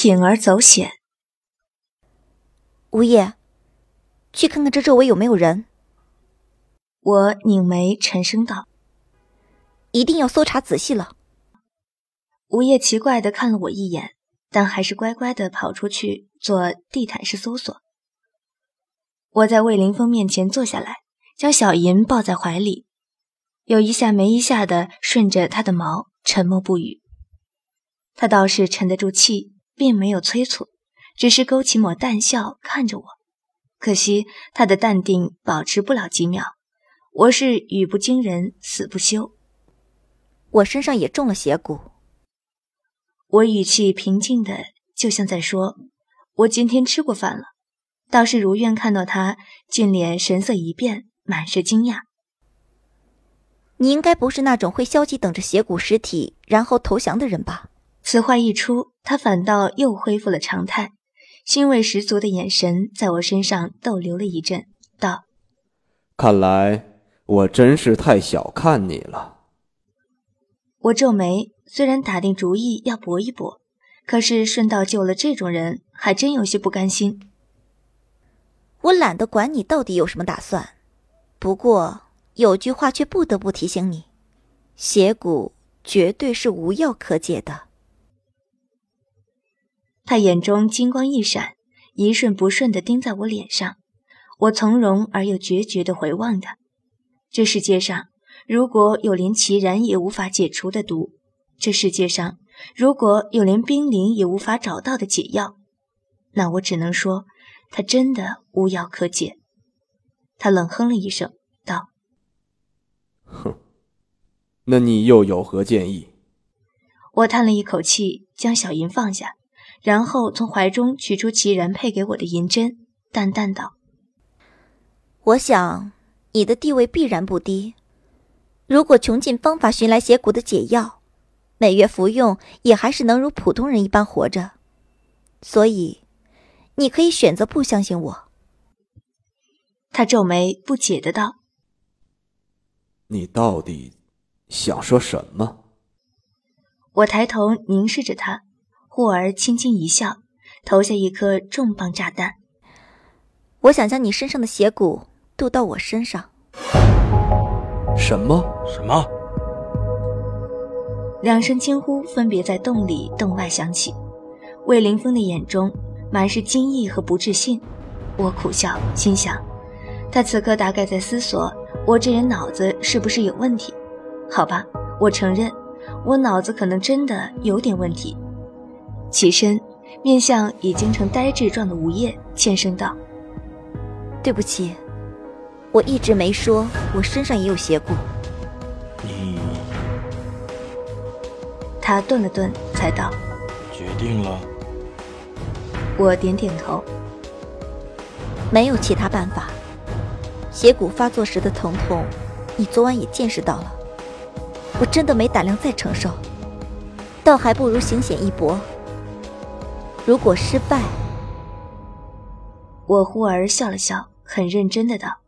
铤而走险。吴叶，去看看这周围有没有人。我拧眉沉声道：“一定要搜查仔细了。”吴叶奇怪的看了我一眼，但还是乖乖的跑出去做地毯式搜索。我在魏凌风面前坐下来，将小银抱在怀里，有一下没一下的顺着他的毛，沉默不语。他倒是沉得住气，并没有催促，只是勾起抹淡笑看着我。可惜他的淡定保持不了几秒。我是语不惊人死不休。我身上也中了邪蛊。我语气平静的，就像在说：“我今天吃过饭了。”倒是如愿看到他，俊脸神色一变，满是惊讶。你应该不是那种会消极等着邪骨尸体然后投降的人吧？此话一出，他反倒又恢复了常态，欣慰十足的眼神在我身上逗留了一阵，道：“看来我真是太小看你了。”我皱眉，虽然打定主意要搏一搏，可是顺道救了这种人，还真有些不甘心。我懒得管你到底有什么打算，不过有句话却不得不提醒你：邪骨绝对是无药可解的。他眼中金光一闪，一瞬不瞬地盯在我脸上。我从容而又决绝地回望他。这世界上，如果有连齐然也无法解除的毒，这世界上如果有连冰凌也无法找到的解药，那我只能说，他真的无药可解。他冷哼了一声，道：“哼，那你又有何建议？”我叹了一口气，将小银放下。然后从怀中取出齐然配给我的银针，淡淡道：“我想你的地位必然不低，如果穷尽方法寻来邪骨的解药，每月服用也还是能如普通人一般活着。所以，你可以选择不相信我。”他皱眉不解的道：“你到底想说什么？”我抬头凝视着他。忽而轻轻一笑，投下一颗重磅炸弹。我想将你身上的邪骨渡到我身上。什么？什么？两声惊呼分别在洞里洞外响起。魏凌风的眼中满是惊异和不置信。我苦笑，心想，他此刻大概在思索我这人脑子是不是有问题。好吧，我承认，我脑子可能真的有点问题。起身，面向已经成呆滞状的吴叶，欠声道：“对不起，我一直没说我身上也有邪骨。”你……他顿了顿，才道：“决定了。”我点点头。没有其他办法，邪骨发作时的疼痛，你昨晚也见识到了。我真的没胆量再承受，倒还不如行险一搏。如果失败，我忽而笑了笑，很认真的道：“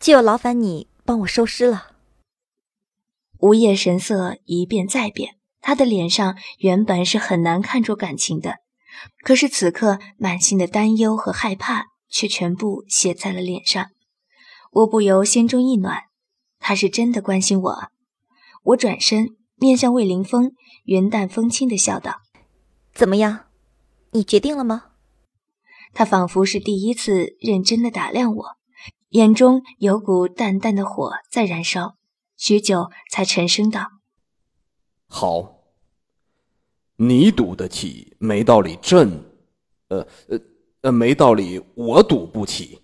就劳烦你帮我收尸了。”吴叶神色一变再变，他的脸上原本是很难看出感情的，可是此刻满心的担忧和害怕却全部写在了脸上。我不由心中一暖，他是真的关心我。我转身。面向魏凌风，云淡风轻的笑道：“怎么样，你决定了吗？”他仿佛是第一次认真的打量我，眼中有股淡淡的火在燃烧，许久才沉声道：“好，你赌得起，没道理，朕，呃呃呃，没道理，我赌不起。”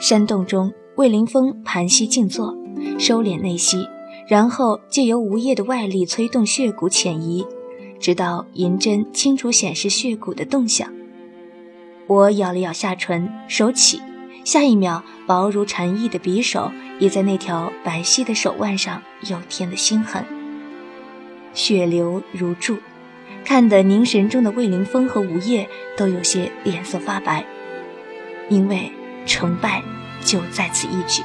山洞中。魏凌风盘膝静坐，收敛内息，然后借由无叶的外力催动血骨潜移，直到银针清楚显示血骨的动向。我咬了咬下唇，手起，下一秒，薄如蝉翼的匕首也在那条白皙的手腕上又添了新痕。血流如注，看得凝神中的魏凌风和吴叶都有些脸色发白，因为成败。就在此一举。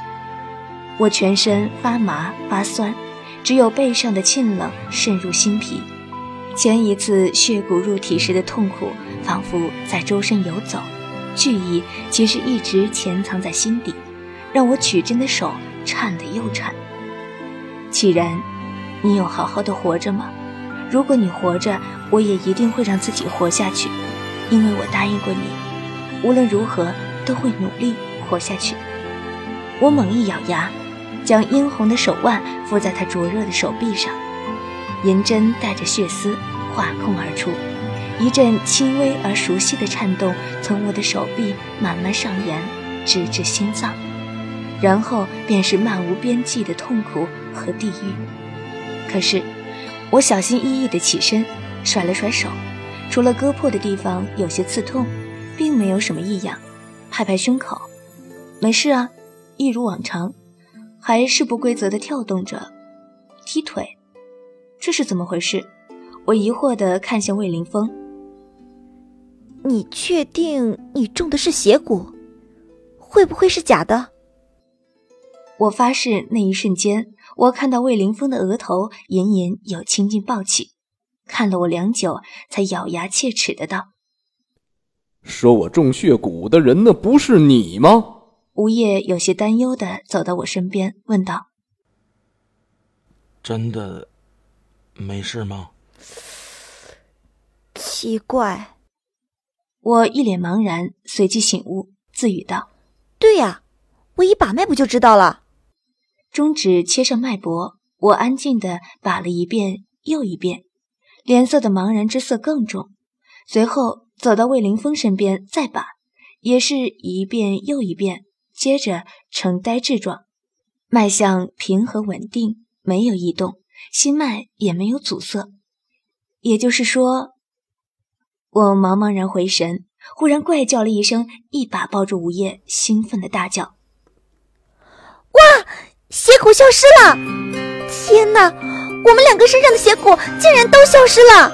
我全身发麻发酸，只有背上的沁冷渗入心脾。前一次血骨入体时的痛苦，仿佛在周身游走，惧意其实一直潜藏在心底，让我取针的手颤得又颤。启然，你有好好的活着吗？如果你活着，我也一定会让自己活下去，因为我答应过你，无论如何都会努力活下去。我猛一咬牙，将殷红的手腕敷在他灼热的手臂上。银针带着血丝划空而出，一阵轻微而熟悉的颤动从我的手臂慢慢上沿，直至心脏，然后便是漫无边际的痛苦和地狱。可是，我小心翼翼地起身，甩了甩手，除了割破的地方有些刺痛，并没有什么异样。拍拍胸口，没事啊，一如往常，还是不规则的跳动着，踢腿。这是怎么回事？我疑惑地看向魏凌风。你确定你中的是邪蛊？会不会是假的？我发誓，那一瞬间，我看到魏凌风的额头隐隐有青筋暴起，看了我良久，才咬牙切齿的道：“说我中血蛊的人，那不是你吗？”吴业有些担忧的走到我身边，问道：“真的？”没事吗？奇怪，我一脸茫然，随即醒悟，自语道：“对呀，我一把脉不就知道了。”中指切上脉搏，我安静的把了一遍又一遍，脸色的茫然之色更重。随后走到魏凌风身边，再把，也是一遍又一遍，接着呈呆滞状，脉象平和稳定，没有异动。心脉也没有阻塞，也就是说，我茫茫然回神，忽然怪叫了一声，一把抱住吴叶，兴奋的大叫：“哇！邪骨消失了！天哪，我们两个身上的邪骨竟然都消失了！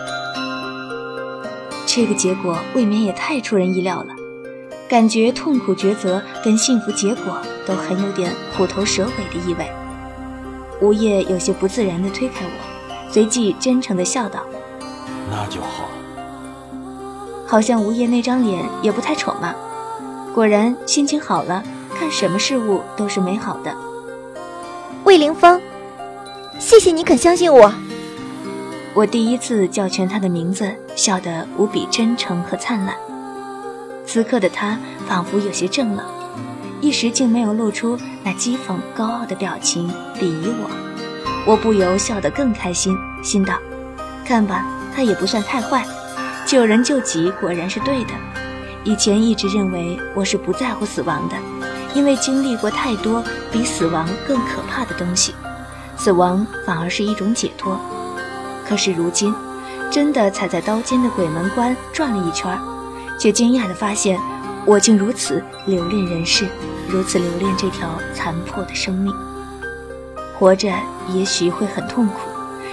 这个结果未免也太出人意料了，感觉痛苦抉择跟幸福结果都很有点虎头蛇尾的意味。”吴叶有些不自然地推开我，随即真诚地笑道：“那就好。”好像吴叶那张脸也不太丑嘛。果然，心情好了，看什么事物都是美好的。魏凌风，谢谢你肯相信我。我第一次叫全他的名字，笑得无比真诚和灿烂。此刻的他仿佛有些怔了。一时竟没有露出那讥讽高傲的表情，鄙夷我，我不由笑得更开心，心道：看吧，他也不算太坏，救人救己果然是对的。以前一直认为我是不在乎死亡的，因为经历过太多比死亡更可怕的东西，死亡反而是一种解脱。可是如今，真的踩在刀尖的鬼门关转了一圈，却惊讶地发现，我竟如此留恋人世。如此留恋这条残破的生命，活着也许会很痛苦，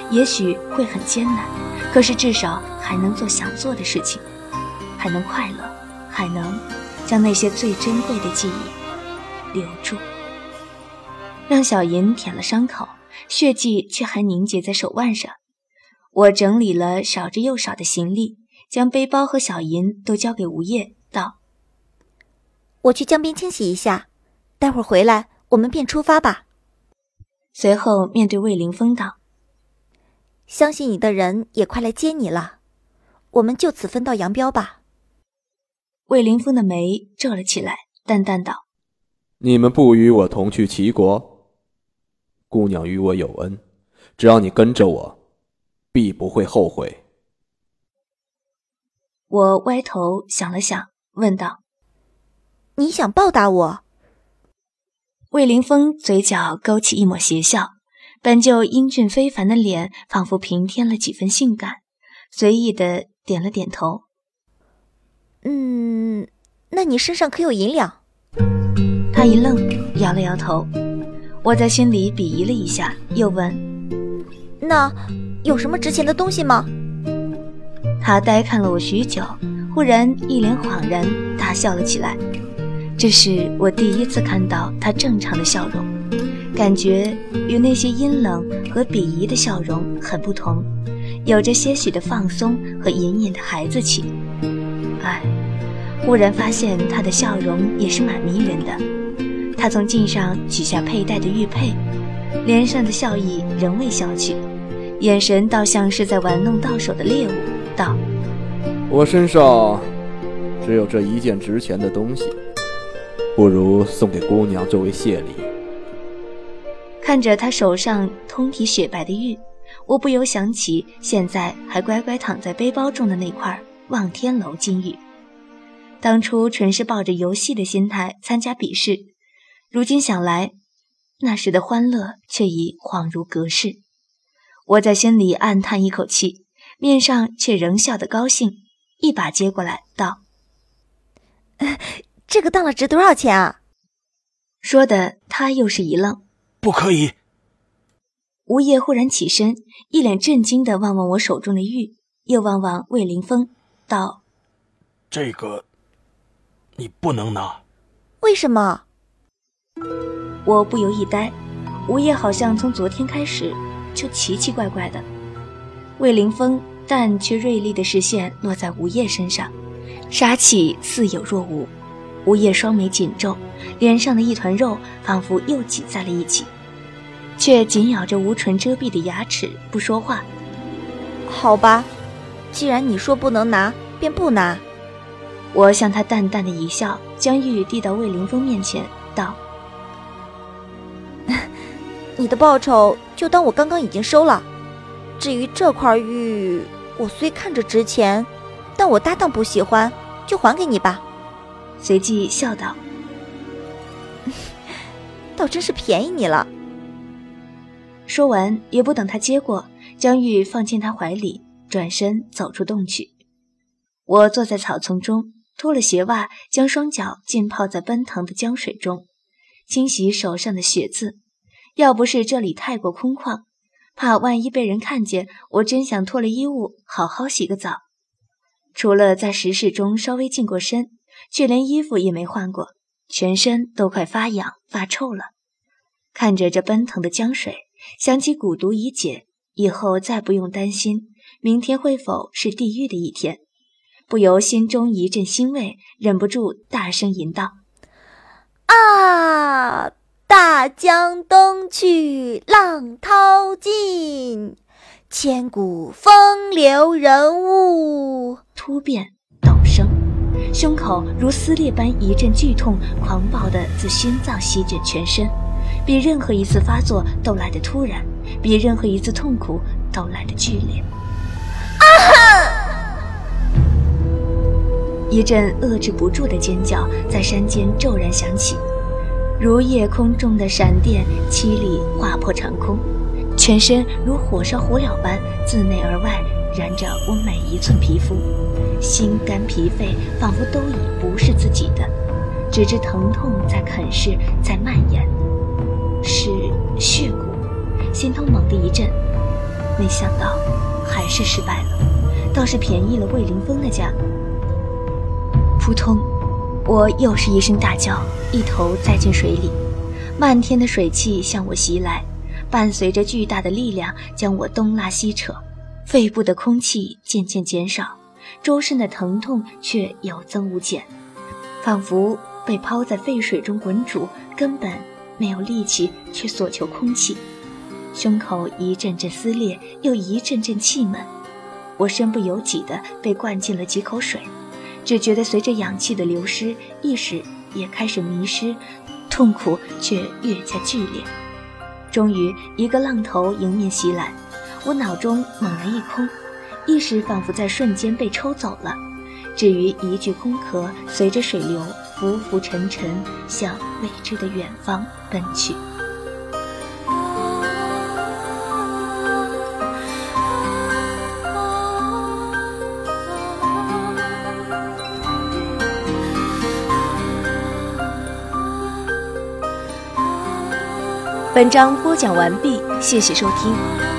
也许会很艰难，可是至少还能做想做的事情，还能快乐，还能将那些最珍贵的记忆留住。让小银舔了伤口，血迹却还凝结在手腕上。我整理了少之又少的行李，将背包和小银都交给吴业，道：“我去江边清洗一下。”待会儿回来，我们便出发吧。随后面对魏凌风道：“相信你的人也快来接你了，我们就此分道扬镳吧。”魏凌风的眉皱了起来，淡淡道：“你们不与我同去齐国，姑娘与我有恩，只要你跟着我，必不会后悔。”我歪头想了想，问道：“你想报答我？”魏凌风嘴角勾起一抹邪笑，本就英俊非凡的脸仿佛平添了几分性感，随意的点了点头。嗯，那你身上可有银两？他一愣，摇了摇头。我在心里鄙夷了一下，又问：“那有什么值钱的东西吗？”他呆看了我许久，忽然一脸恍然，大笑了起来。这是我第一次看到他正常的笑容，感觉与那些阴冷和鄙夷的笑容很不同，有着些许的放松和隐隐的孩子气。哎，忽然发现他的笑容也是蛮迷人的。他从镜上取下佩戴的玉佩，脸上的笑意仍未消去，眼神倒像是在玩弄到手的猎物，道：“我身上只有这一件值钱的东西，不如送给姑娘作为谢礼。”看着他手上通体雪白的玉，我不由想起现在还乖乖躺在背包中的那块望天楼金玉。当初纯是抱着游戏的心态参加比试，如今想来，那时的欢乐却已恍如隔世。我在心里暗叹一口气，面上却仍笑得高兴，一把接过来道：“这个当了值多少钱啊？”说的他又是一愣。不可以！吴业忽然起身，一脸震惊的望望我手中的玉，又望望魏凌风，道：“这个，你不能拿。为什么？”我不由一呆。吴业好像从昨天开始就奇奇怪怪的。魏凌风但却锐利的视线落在吴叶身上，杀气似有若无。吴叶双眉紧皱，脸上的一团肉仿佛又挤在了一起，却紧咬着无唇遮蔽的牙齿不说话。好吧，既然你说不能拿，便不拿。我向他淡淡的一笑，将玉递到魏凌风面前，道：“ 你的报酬就当我刚刚已经收了。至于这块玉，我虽看着值钱，但我搭档不喜欢，就还给你吧。”随即笑道：“倒真是便宜你了。”说完，也不等他接过，将玉放进他怀里，转身走出洞去。我坐在草丛中，脱了鞋袜，将双脚浸泡在奔腾的江水中，清洗手上的血渍。要不是这里太过空旷，怕万一被人看见，我真想脱了衣物好好洗个澡。除了在石室中稍微净过身。却连衣服也没换过，全身都快发痒发臭了。看着这奔腾的江水，想起蛊毒已解，以后再不用担心明天会否是地狱的一天，不由心中一阵欣慰，忍不住大声吟道：“啊，大江东去，浪淘尽，千古风流人物。”突变陡升。胸口如撕裂般一阵剧痛，狂暴的自心脏席卷全身，比任何一次发作都来得突然，比任何一次痛苦都来得剧烈。啊！一阵遏制不住的尖叫在山间骤然响起，如夜空中的闪电，凄厉划破长空，全身如火烧火燎般自内而外。燃着我每一寸皮肤，心肝脾肺仿佛都已不是自己的，只知疼痛在啃噬，在蔓延。是血骨，心头猛地一震，没想到还是失败了，倒是便宜了魏凌风的家。扑通，我又是一声大叫，一头栽进水里，漫天的水汽向我袭来，伴随着巨大的力量将我东拉西扯。肺部的空气渐渐减少，周身的疼痛却有增无减，仿佛被抛在沸水中滚煮，根本没有力气去索求空气。胸口一阵阵撕裂，又一阵阵气闷，我身不由己地被灌进了几口水，只觉得随着氧气的流失，意识也开始迷失，痛苦却越加剧烈。终于，一个浪头迎面袭来。我脑中猛然一空，意识仿佛在瞬间被抽走了，至于一具空壳，随着水流浮浮沉沉向未知的远方奔去。本章播讲完毕，谢谢收听。